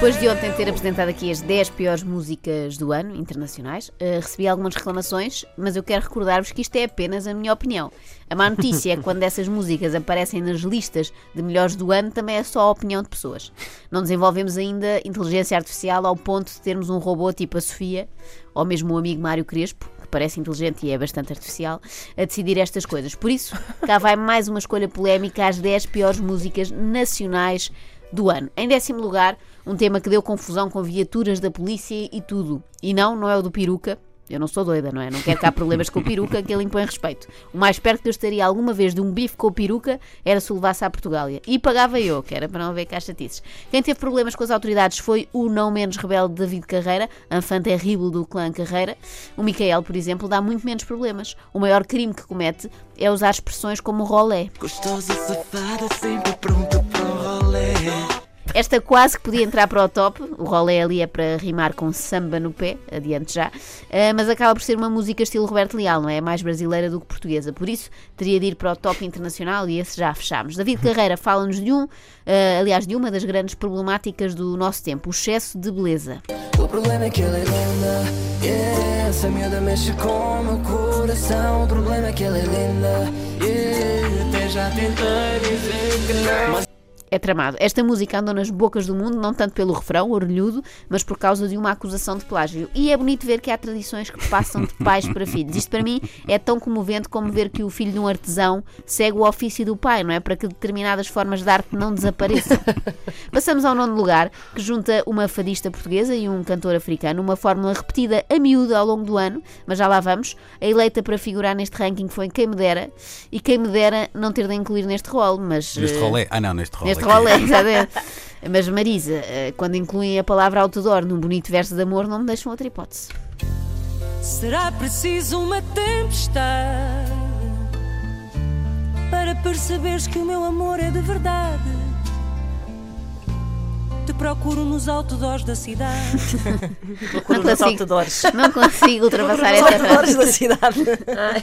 Depois de ontem ter apresentado aqui as 10 piores músicas do ano, internacionais, uh, recebi algumas reclamações, mas eu quero recordar-vos que isto é apenas a minha opinião. A má notícia é que quando essas músicas aparecem nas listas de melhores do ano, também é só a opinião de pessoas. Não desenvolvemos ainda inteligência artificial ao ponto de termos um robô tipo a Sofia, ou mesmo o amigo Mário Crespo, que parece inteligente e é bastante artificial, a decidir estas coisas. Por isso, cá vai mais uma escolha polémica às 10 piores músicas nacionais do ano. Em décimo lugar, um tema que deu confusão com viaturas da polícia e tudo. E não, não é o do peruca. Eu não sou doida, não é? Não quero cá problemas com o peruca, que ele impõe respeito. O mais perto que eu estaria alguma vez de um bife com o peruca era se o levasse à Portugália. E pagava eu, que era para não haver cá chatices. Quem teve problemas com as autoridades foi o não menos rebelde David Carreira, enfant terrível do clã Carreira. O Micael, por exemplo, dá muito menos problemas. O maior crime que comete é usar expressões como rolé. Gostosa, safada, sempre pronta. Esta quase que podia entrar para o top, o rolê ali é para rimar com samba no pé, adiante já, uh, mas acaba por ser uma música estilo Roberto Leal, não é? é? Mais brasileira do que portuguesa, por isso teria de ir para o top internacional e esse já fechámos. David Carreira fala-nos de um, uh, aliás, de uma das grandes problemáticas do nosso tempo, o excesso de beleza. O problema é que ela é linda, yeah, essa miúda mexe com o meu coração, o problema é que ela é linda, yeah, até já tentei dizer que não. Mas é tramado. Esta música andou nas bocas do mundo, não tanto pelo refrão, orelhudo, mas por causa de uma acusação de plágio. E é bonito ver que há tradições que passam de pais para filhos. Isto para mim é tão comovente como ver que o filho de um artesão segue o ofício do pai, não é? Para que determinadas formas de arte não desapareçam. Passamos ao nono lugar, que junta uma fadista portuguesa e um cantor africano, uma fórmula repetida a miúdo ao longo do ano, mas já lá vamos. A eleita para figurar neste ranking foi quem me dera, e quem me dera não ter de incluir neste rol, mas... Neste uh, rolê? Ah não, neste rolê este rolê, exatamente. Mas Marisa, eh, quando incluem a palavra outdoor num bonito verso de amor, não me deixam outra hipótese. Será preciso uma tempestade para perceberes que o meu amor é de verdade procuro nos outdoors da cidade. procuro não nos consigo, outdoors. Não consigo ultrapassar essa frase. da cidade.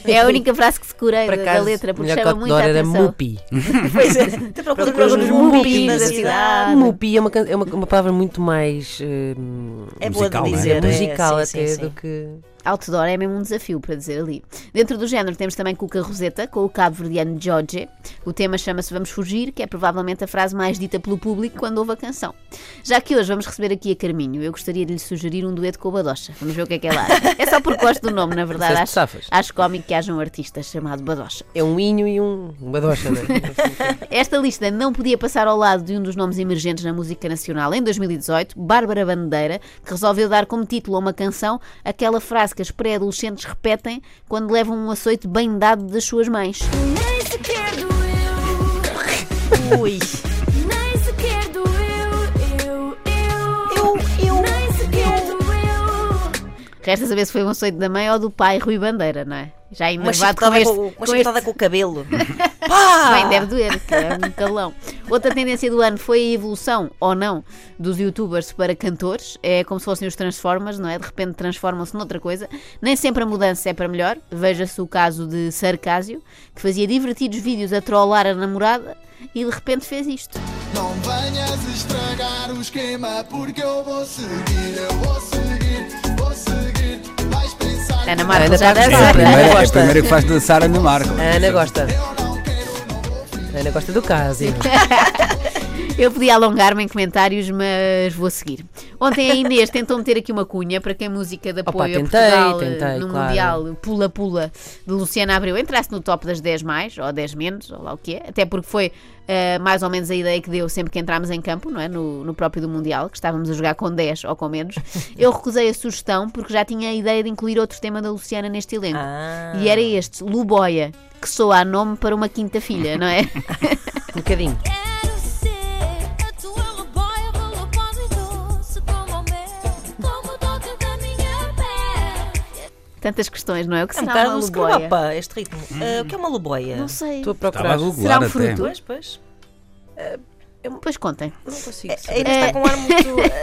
É a única frase que se curei da, da letra, porque chama muito a atenção. era mupi. pois é, te procuro, procuro nos mupi da cidade. Mupi é uma, é uma, uma palavra muito mais uh, é musical, boa de dizer, é? musical é, sim, até sim, sim. do que outdoor é mesmo um desafio, para dizer ali. Dentro do género temos também Cuca Roseta, com o cabo-verdiano George. O tema chama-se Vamos Fugir, que é provavelmente a frase mais dita pelo público quando ouve a canção. Já que hoje vamos receber aqui a Carminho, eu gostaria de lhe sugerir um dueto com o Badocha. Vamos ver o que é que ela acha. É só porque gosto do nome, na verdade. Acho, acho cómico que haja um artista chamado Badocha. É um inho e um, Badocha, não é? Esta lista não podia passar ao lado de um dos nomes emergentes na música nacional em 2018, Bárbara Bandeira, que resolveu dar como título a uma canção aquela frase que as pré-adolescentes repetem quando levam um açoite bem dado das suas mães. Nem sequer doeu. Ui. Resta saber se foi um açoite da mãe ou do pai Rui Bandeira, não é? Já enervado com este... Com, com, este... com o cabelo. Bem, deve doer, que é um calão. Outra tendência do ano foi a evolução, ou não, dos youtubers para cantores. É como se fossem os Transformers, não é? De repente transformam-se noutra coisa. Nem sempre a mudança é para melhor. Veja-se o caso de Sarcásio, que fazia divertidos vídeos a trollar a namorada e de repente fez isto. Não venhas estragar o esquema porque eu vou seguir, eu vou seguir. Ana Marco já dança. É a primeira, é a primeira que faz dançar Ana Marco. Ana gosta. Ana gosta do caso. Eu podia alongar-me em comentários, mas vou seguir. Ontem a Inês tentou meter aqui uma cunha para que a música de apoio Opa, tentei, Portugal tentei, no claro. Mundial Pula Pula de Luciana Abreu entrasse no top das 10 mais, ou 10 menos, ou lá o que é, até porque foi uh, mais ou menos a ideia que deu sempre que entramos em campo, não é? No, no próprio do Mundial, que estávamos a jogar com 10 ou com menos. Eu recusei a sugestão porque já tinha a ideia de incluir outro tema da Luciana neste elenco. Ah. E era este, Luboia, que soa a nome para uma quinta filha, não é? um bocadinho. tantas questões, não é? O que é será um uma luboia? Opa, este ritmo. Uh, o que é uma luboia? Não sei. Estou a procurar. A será um fruto? Pois, pois. Uh, Pois contem. Não consigo. É, ainda está com um ar muito.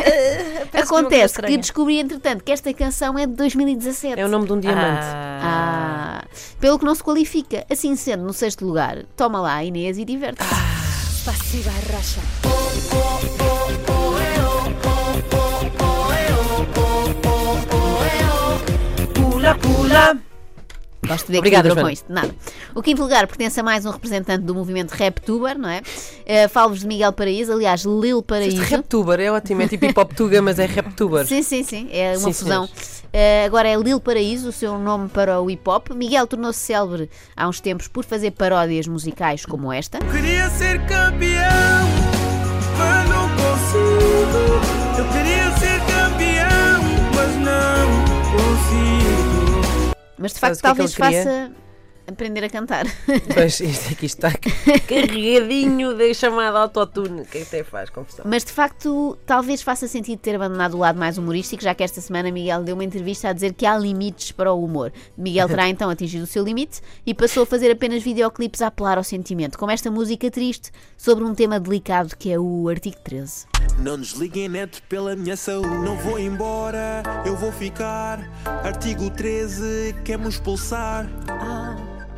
Uh, Acontece que descobri, entretanto, que esta canção é de 2017. É o nome de um diamante. Ah. ah. Pelo que não se qualifica. Assim sendo, no sexto lugar, toma lá, Inês, e diverte-se. Ah. Passiva racha. Pula, pula. Gosto de ver Obrigada, que com isto. Nada. O quinto lugar pertence a mais um representante do movimento RapTuber, não é? Uh, Falo-vos de Miguel Paraíso, aliás, Lil Paraíso. RapTuber é ótimo, é tipo hip hop tuga, mas é RapTuber. Sim, sim, sim, é uma sim, fusão. Uh, agora é Lil Paraíso, o seu nome para o hip hop. Miguel tornou-se célebre há uns tempos por fazer paródias musicais como esta. Queria ser campeão, mas não consigo. Eu queria ser campeão, Mas de facto, talvez faça aprender a cantar. Pois, isto aqui está carregadinho de chamada autotune, que até faz confusão. Mas de facto, talvez faça sentido ter abandonado o lado mais humorístico, já que esta semana Miguel deu uma entrevista a dizer que há limites para o humor. Miguel terá então atingido o seu limite e passou a fazer apenas videoclipes a apelar ao sentimento, como esta música triste sobre um tema delicado que é o artigo 13. Não desliguem neto pela minha saúde. Não vou embora, eu vou ficar. Artigo 13, quer-me expulsar. Ah.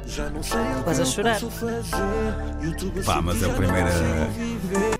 Já não sei Quase a chorar. Pá, mas é a primeira.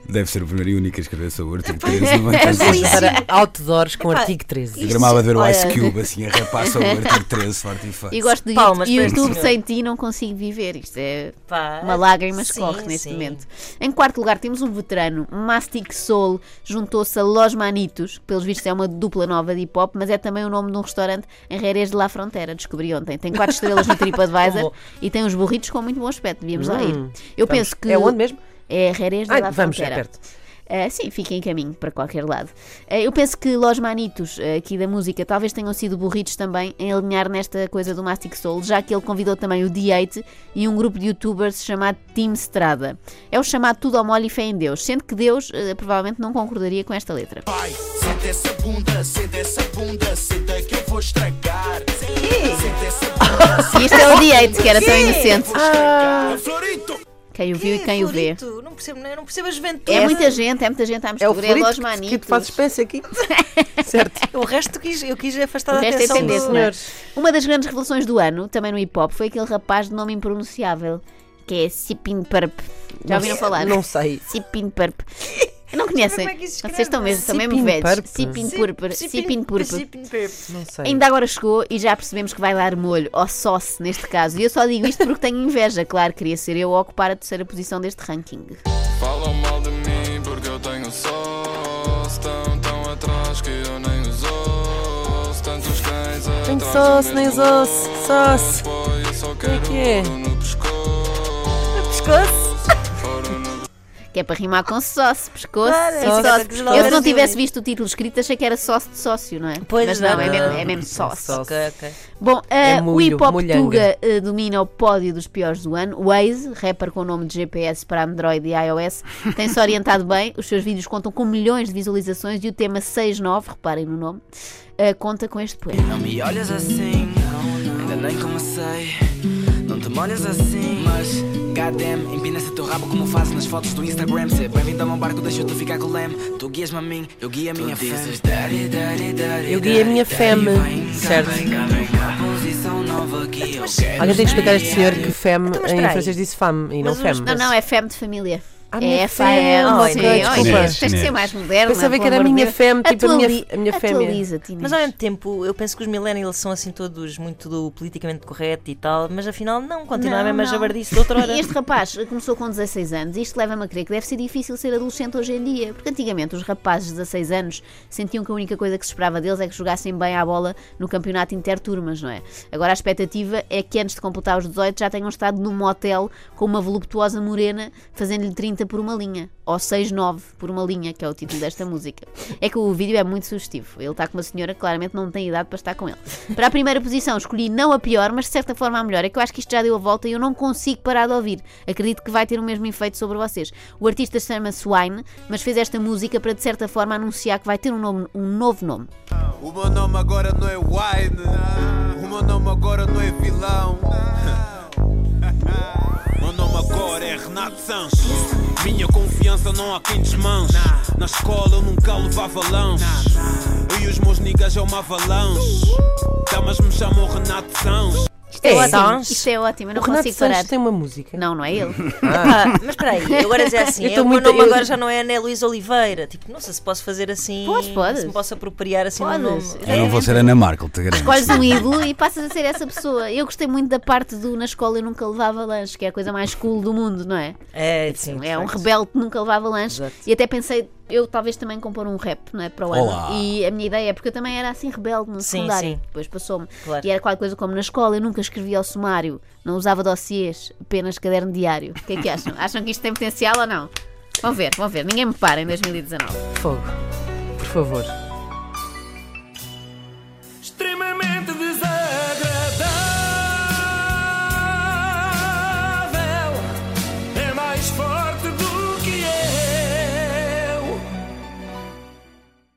Deve ser o primeiro e único a escrever sobre o artigo 13. É para outdoors com artigo 13. Eu gramava a ver o Ice Cube assim a rapar sobre o artigo 13, forte e forte. E gosto de Palmas YouTube sem ti não consigo viver. Isto é Pá, uma lágrima escorre neste sim. momento. Em quarto lugar temos um veterano, Mastic Soul, juntou-se a Los Manitos, que pelos vistos é uma dupla nova de hip hop, mas é também o nome de um restaurante em Jerez de la Frontera, descobri ontem. Tem quatro estrelas no TripAdvisor e tem uns burritos com muito bom aspecto. Devíamos hum, lá ir. Eu vamos. penso que. É onde mesmo? É Ai, la vamos, Frontera. É perto. Uh, sim, fiquem em caminho para qualquer lado. Uh, eu penso que Los Manitos, uh, aqui da música, talvez tenham sido burritos também em alinhar nesta coisa do Mastic Soul, já que ele convidou também o D8 e um grupo de youtubers chamado Team Strada. É o chamado Tudo ao Molho e Fé em Deus, sendo que Deus provavelmente não concordaria com esta letra. Pai, senta essa bunda, senta essa bunda, senta que eu vou estragar. Senta essa bunda, e isto é o D8, que era tão inocente. Ah. Quem o viu e quem o vê. Não percebo, não percebo a juventude. É muita gente, é muita gente à mistura. É o florito é que, que tu fazes espécie aqui. certo. O resto quis, eu quis afastar o a resto é atenção é dos senhores. Uma das grandes revelações do ano, também no hip hop, foi aquele rapaz de nome impronunciável, que é Sipin Purp. Já ouviram falar? Não sei. Sipin Purp. Não conhecem? É Vocês estão mesmo, estão mesmo velhos. Sipin Purpur. Sipin Purpur. Ainda agora chegou e já percebemos que vai dar molho, ou sauce neste caso. E eu só digo isto porque tenho inveja. Claro, queria ser eu a ocupar a terceira posição deste ranking. Falam mal de mim porque eu tenho sauce. Tão, tão atrás que eu nem os ouço. Tantos cães atrás. Tenho sauce, nem os ouço. Sauce. O que é que é? No pescoço? Que é para rimar com sócio, pescoço claro, e sócio. Eu se não tivesse visto o título escrito achei que era sócio de sócio, não é? Pois Mas não, é mesmo, é mesmo sócio. Okay, okay. Bom, uh, é mulho, o hip hop Tuga uh, domina o pódio dos piores do ano. Waze, rapper com o nome de GPS para Android e iOS, tem-se orientado bem. Os seus vídeos contam com milhões de visualizações e o tema 69, reparem no nome, uh, conta com este poema. Não me olhas assim, ainda nem comecei. Molhas assim, mas Goddamn, empina-se teu rabo como fazes nas fotos do Instagram. Se bem-vindo ao meu barco, deixa-te ficar com o leme. Tu guias-me a mim, eu guio a minha fé. Eu guio a minha femme, certo? Alguém tem que explicar a este senhor que femme então, em francês disse femme e não femme Não, não, é femme de família a minha é fêmea. Oh, sim, desculpa. Tens de ser mais moderna. Pensava que era a minha fêmea, tipo a minha, a minha fêmea. Mas ao mesmo tempo, eu penso que os millennials são assim todos muito do politicamente correto e tal, mas afinal não, continua a mesma jabardice de outra hora. E este rapaz começou com 16 anos e isto leva-me a crer que deve ser difícil ser adolescente hoje em dia, porque antigamente os rapazes de 16 anos sentiam que a única coisa que se esperava deles é que jogassem bem à bola no campeonato interturmas, não é? Agora a expectativa é que antes de completar os 18 já tenham estado num motel com uma voluptuosa morena fazendo-lhe 30 por uma linha, ou 6-9 por uma linha, que é o título desta música. É que o vídeo é muito sugestivo. Ele está com uma senhora que claramente não tem idade para estar com ele. Para a primeira posição escolhi não a pior, mas de certa forma a melhor. É que eu acho que isto já deu a volta e eu não consigo parar de ouvir. Acredito que vai ter o mesmo efeito sobre vocês. O artista chama-se Wine, mas fez esta música para de certa forma anunciar que vai ter um, nome, um novo nome. O meu nome agora não é Wine, o meu nome agora não é vilão. Agora é Renato Sanches. Minha confiança não há quem desmanche. Na escola eu nunca levava lanche. Eu e os meus niggas é uma avalanche. Damas me chamam Renato Sanches. Isto é, É. ótimo. Isto é ótimo. Eu não o Renato consigo parar. Sanches tem uma música. Não, não é ele. Ah, mas espera aí, agora dizer assim, Eu tô o meu nome eu- agora já não é Ana Luís Oliveira. Tipo, não sei se posso fazer assim. Podes, podes. Se me posso apropriar assim Podes. no nome. Eu não vou ser Ana Markel, te garanto. Escolhes um ídolo e passas a ser essa pessoa. Eu gostei muito da parte do na escola eu nunca levava lanche, que é a coisa mais cool do mundo, não é? É, sim. é um rebelde que nunca levava lanche. Exato. E até pensei, eu talvez também compor um rap, não é? Para o ano. Olá. E a minha ideia é porque eu também era assim rebelde no Sim, secundário. sim. Depois passou-me. Claro. E era qualquer coisa como na escola, eu nunca escrevia ao sumário, não usava dossiês, apenas caderno diário. O que é que acham? acham que isto tem potencial ou não? Vão ver, vão ver. Ninguém me para em 2019. Fogo. Por favor.